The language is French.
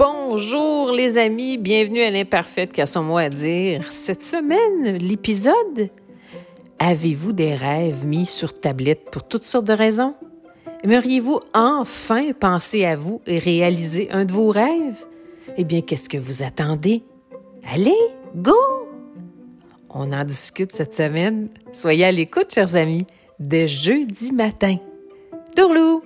Bonjour les amis, bienvenue à l'imparfaite qui a son mot à dire. Cette semaine, l'épisode Avez-vous des rêves mis sur tablette pour toutes sortes de raisons? Aimeriez-vous enfin penser à vous et réaliser un de vos rêves? Eh bien, qu'est-ce que vous attendez? Allez, go! On en discute cette semaine. Soyez à l'écoute, chers amis, dès jeudi matin. Tourlou!